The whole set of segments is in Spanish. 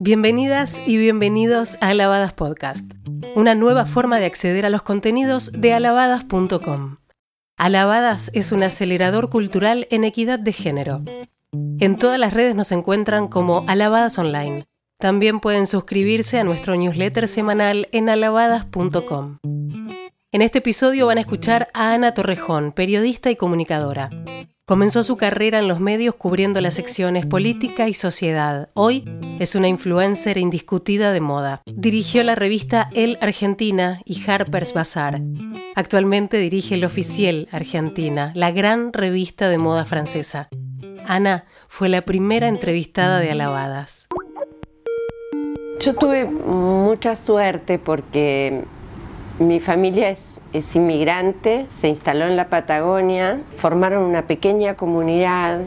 Bienvenidas y bienvenidos a Alabadas Podcast, una nueva forma de acceder a los contenidos de alabadas.com. Alabadas es un acelerador cultural en equidad de género. En todas las redes nos encuentran como Alabadas Online. También pueden suscribirse a nuestro newsletter semanal en alabadas.com. En este episodio van a escuchar a Ana Torrejón, periodista y comunicadora. Comenzó su carrera en los medios cubriendo las secciones política y sociedad. Hoy es una influencer indiscutida de moda. Dirigió la revista El Argentina y Harper's Bazaar. Actualmente dirige El Oficial Argentina, la gran revista de moda francesa. Ana fue la primera entrevistada de Alabadas. Yo tuve mucha suerte porque mi familia es, inmigrante, se instaló en la Patagonia, formaron una pequeña comunidad.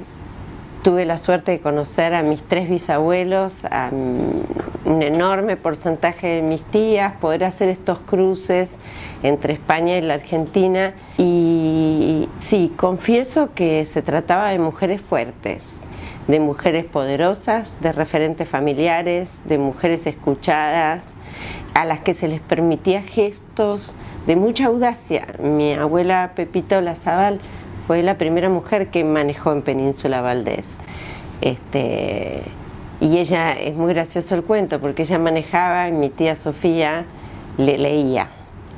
Tuve la suerte de conocer a mis tres bisabuelos, a un enorme porcentaje de mis tías, poder hacer estos cruces entre España y la Argentina. Y sí, confieso que se trataba de mujeres fuertes, de mujeres poderosas, de referentes familiares, de mujeres escuchadas a las que se les permitía gestos de mucha audacia. Mi abuela Pepita Olazabal fue la primera mujer que manejó en Península Valdés. Este, y ella, es muy gracioso el cuento, porque ella manejaba y mi tía Sofía le leía.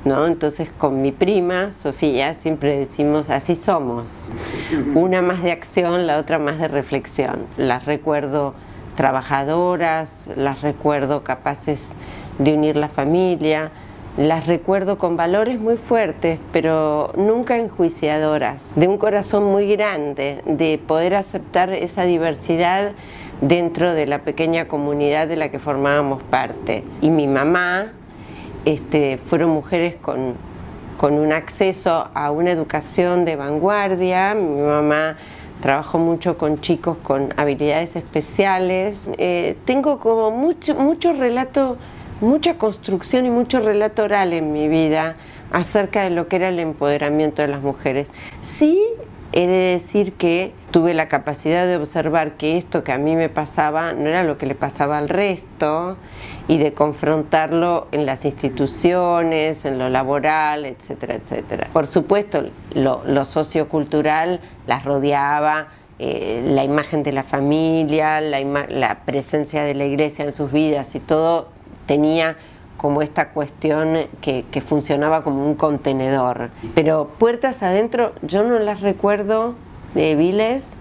¿No? Entonces con mi prima Sofía siempre decimos así somos, una más de acción, la otra más de reflexión. Las recuerdo trabajadoras, las recuerdo capaces de unir la familia. Las recuerdo con valores muy fuertes, pero nunca enjuiciadoras, de un corazón muy grande, de poder aceptar esa diversidad dentro de la pequeña comunidad de la que formábamos parte. Y mi mamá este, fueron mujeres con, con un acceso a una educación de vanguardia. Mi mamá trabajó mucho con chicos con habilidades especiales. Eh, tengo como mucho, mucho relato mucha construcción y mucho relato oral en mi vida acerca de lo que era el empoderamiento de las mujeres. Sí he de decir que tuve la capacidad de observar que esto que a mí me pasaba no era lo que le pasaba al resto y de confrontarlo en las instituciones, en lo laboral, etcétera, etcétera. Por supuesto, lo, sociocultural las rodeaba, eh, la imagen de la familia, la, la presencia de la iglesia en sus vidas y todo tenía como esta cuestión que, funcionaba como un contenedor. Pero puertas adentro yo no las recuerdo débiles,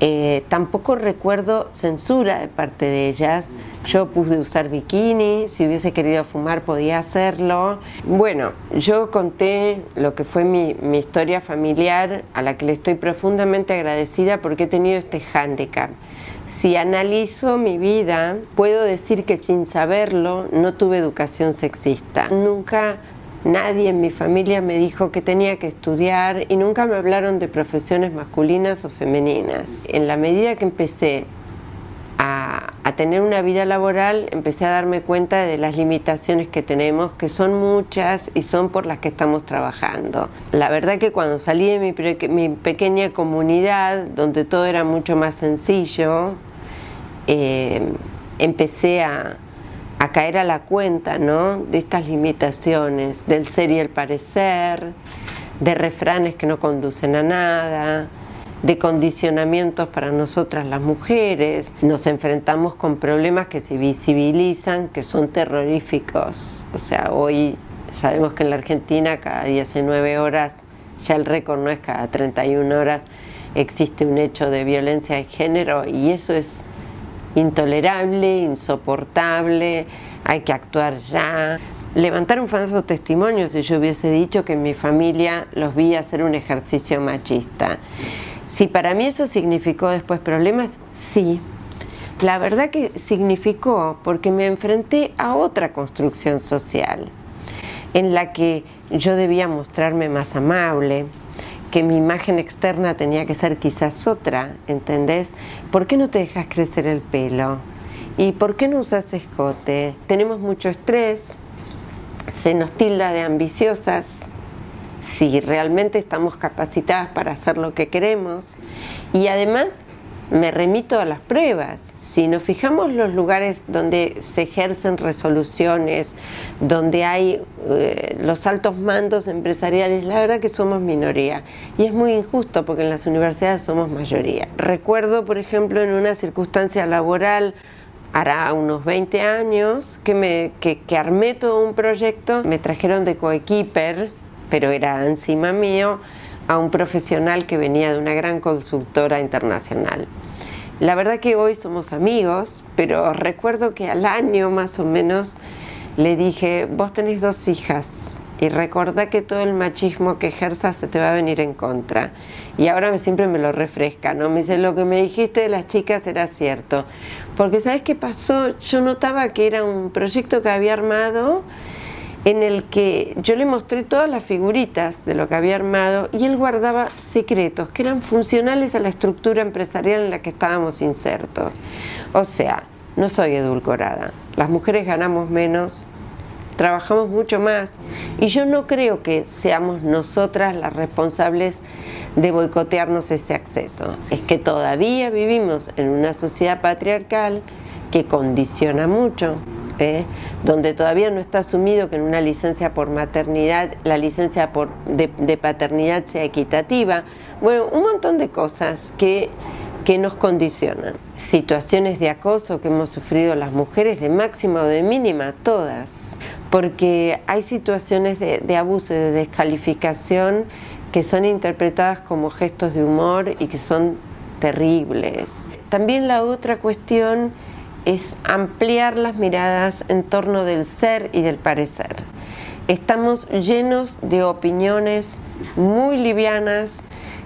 eh, tampoco recuerdo censura de parte de ellas. Yo pude usar bikini, si hubiese querido fumar podía hacerlo. Bueno, yo conté lo que fue mi, mi historia familiar, a la que le estoy profundamente agradecida porque he tenido este hándicap si analizo mi vida, puedo decir que sin saberlo no tuve educación sexista. Nunca nadie en mi familia me dijo que tenía que estudiar y nunca me hablaron de profesiones masculinas o femeninas. En la medida que empecé a, tener una vida laboral, empecé a darme cuenta de las limitaciones que tenemos, que son muchas y son por las que estamos trabajando. La verdad que cuando salí de mi, pequeña comunidad, donde todo era mucho más sencillo, eh, empecé a, a caer a la cuenta ¿no? de estas limitaciones, del ser y el parecer, de refranes que no conducen a nada, de condicionamientos para nosotras las mujeres. Nos enfrentamos con problemas que se visibilizan, que son terroríficos. O sea, hoy sabemos que en la Argentina cada 19 horas, ya el récord no es cada 31 horas, existe un hecho de violencia de género y eso es intolerable, insoportable, hay que actuar ya. Levantar un falso testimonio si yo hubiese dicho que en mi familia los vi hacer un ejercicio machista. Si para mí eso significó después problemas, sí. La verdad que significó porque me enfrenté a otra construcción social en la que yo debía mostrarme más amable, que mi imagen externa tenía que ser quizás otra, ¿entendés? ¿Por qué no te dejas crecer el pelo? ¿Y por qué no usas escote? Tenemos mucho estrés, se nos tilda de ambiciosas, si realmente estamos capacitadas para hacer lo que queremos. Y además me remito a las pruebas. Si nos fijamos los lugares donde se ejercen resoluciones, donde hay eh, los altos mandos empresariales, la verdad que somos minoría. Y es muy injusto porque en las universidades somos mayoría. Recuerdo, por ejemplo, en una circunstancia laboral, hará unos 20 años, que, que armé todo un proyecto, me trajeron de coequiper, pero era encima mío, a un profesional que venía de una gran consultora internacional. La verdad que hoy somos amigos, pero recuerdo que al año más o menos le dije, vos tenés dos hijas y recordá que todo el machismo que ejerzas se te va a venir en contra. Y ahora me, siempre me lo refresca, ¿no? Me dice, lo que me dijiste de las chicas era cierto. Porque ¿sabes qué pasó? Yo notaba que era un proyecto que había armado en el que yo le mostré todas las figuritas de lo que había armado y él guardaba secretos que eran funcionales a la estructura empresarial en la que estábamos insertos. O sea, no soy edulcorada, las mujeres ganamos menos, trabajamos mucho más y yo no creo que seamos nosotras las responsables de boicotearnos ese acceso. Es que todavía vivimos en una sociedad patriarcal que condiciona mucho ¿eh? donde todavía no está asumido que en una licencia por maternidad la licencia por, de, paternidad sea equitativa. Bueno, un montón de cosas que, que nos condicionan. Situaciones de acoso que hemos sufrido las mujeres, de máxima o de mínima, todas. Porque hay situaciones de, de abuso y de descalificación que son interpretadas como gestos de humor y que son terribles. También la otra cuestión es ampliar las miradas en torno del ser y del parecer. Estamos llenos de opiniones muy livianas,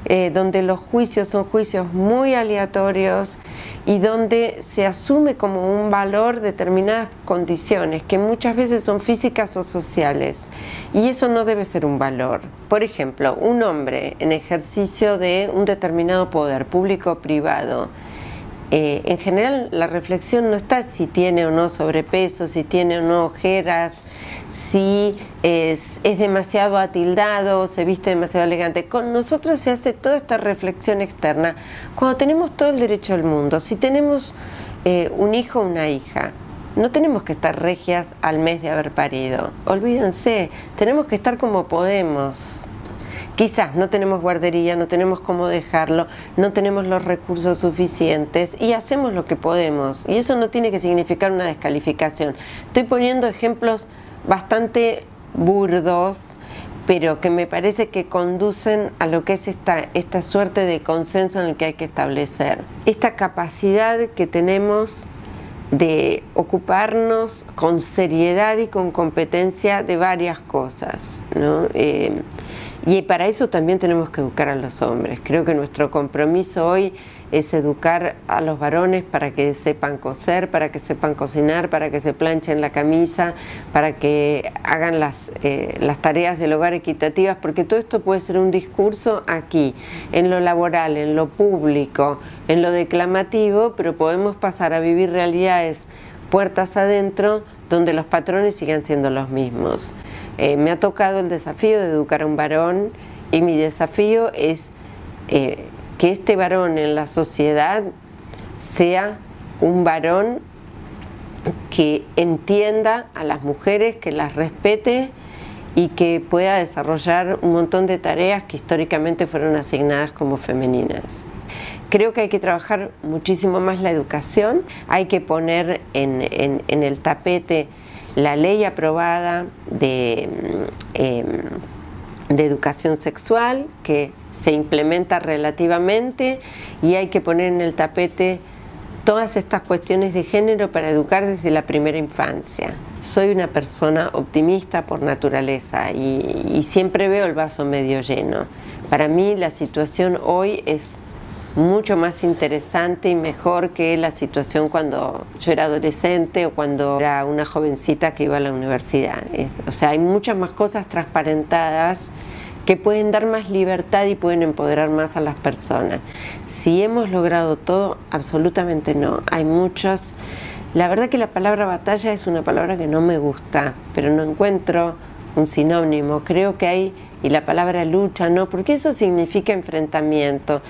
eh, donde los juicios son juicios muy aleatorios y donde se asume como un valor determinadas condiciones que muchas veces son físicas o sociales y eso no debe ser un valor. Por ejemplo, un hombre en ejercicio de un determinado poder público o privado eh, en general la reflexión no está si tiene o no sobrepeso, si tiene o no ojeras, si es, demasiado atildado, se viste demasiado elegante. Con nosotros se hace toda esta reflexión externa cuando tenemos todo el derecho del mundo. Si tenemos eh, un hijo o una hija, no tenemos que estar regias al mes de haber parido. Olvídense, tenemos que estar como podemos. Quizás no tenemos guardería, no tenemos cómo dejarlo, no tenemos los recursos suficientes y hacemos lo que podemos. Y eso no tiene que significar una descalificación. Estoy poniendo ejemplos bastante burdos, pero que me parece que conducen a lo que es esta, esta suerte de consenso en el que hay que establecer. Esta capacidad que tenemos de ocuparnos con seriedad y con competencia de varias cosas. ¿no? Eh, y para eso también tenemos que educar a los hombres. Creo que nuestro compromiso hoy es educar a los varones para que sepan coser, para que sepan cocinar, para que se planchen la camisa, para que hagan las, eh, las tareas del hogar equitativas, porque todo esto puede ser un discurso aquí, en lo laboral, en lo público, en lo declamativo, pero podemos pasar a vivir realidades puertas adentro donde los patrones sigan siendo los mismos. Eh, me ha tocado el desafío de educar a un varón y mi desafío es eh, que este varón en la sociedad sea un varón que entienda a las mujeres, que las respete y que pueda desarrollar un montón de tareas que históricamente fueron asignadas como femeninas. Creo que hay que trabajar muchísimo más la educación, hay que poner en el tapete la ley aprobada de, de educación sexual que se implementa relativamente y hay que poner en el tapete todas estas cuestiones de género para educar desde la primera infancia. Soy una persona optimista por naturaleza y, y siempre veo el vaso medio lleno. Para mí la situación hoy es mucho más interesante y mejor que la situación cuando yo era adolescente o cuando era una jovencita que iba a la universidad. O sea, hay muchas más cosas transparentadas que pueden dar más libertad y pueden empoderar más a las personas. Si hemos logrado todo, absolutamente no. Hay muchas... La verdad que la palabra batalla es una palabra que no me gusta, pero no encuentro un sinónimo. Creo que hay, y la palabra lucha, no, porque eso significa enfrentamiento.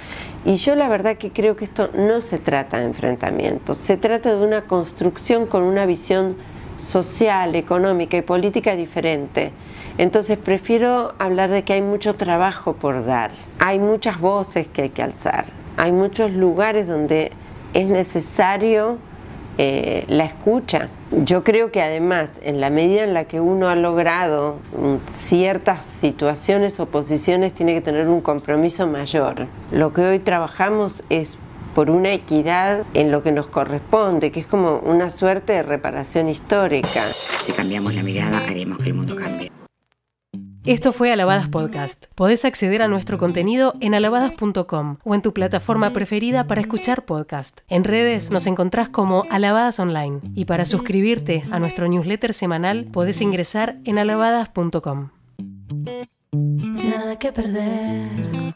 Y yo la verdad que creo que esto no se trata de enfrentamientos, se trata de una construcción con una visión social, económica y política diferente. Entonces prefiero hablar de que hay mucho trabajo por dar, hay muchas voces que hay que alzar, hay muchos lugares donde es necesario eh, la escucha. Yo creo que además, en la medida en la que uno ha logrado mm, ciertas situaciones o posiciones, tiene que tener un compromiso mayor. Lo que hoy trabajamos es por una equidad en lo que nos corresponde, que es como una suerte de reparación histórica. Si cambiamos la mirada, haremos que el mundo cambie. Esto fue Alabadas Podcast. Podés acceder a nuestro contenido en alabadas.com o en tu plataforma preferida para escuchar podcast. En redes nos encontrás como Alabadas Online y para suscribirte a nuestro newsletter semanal podés ingresar en alabadas.com. nada que perder.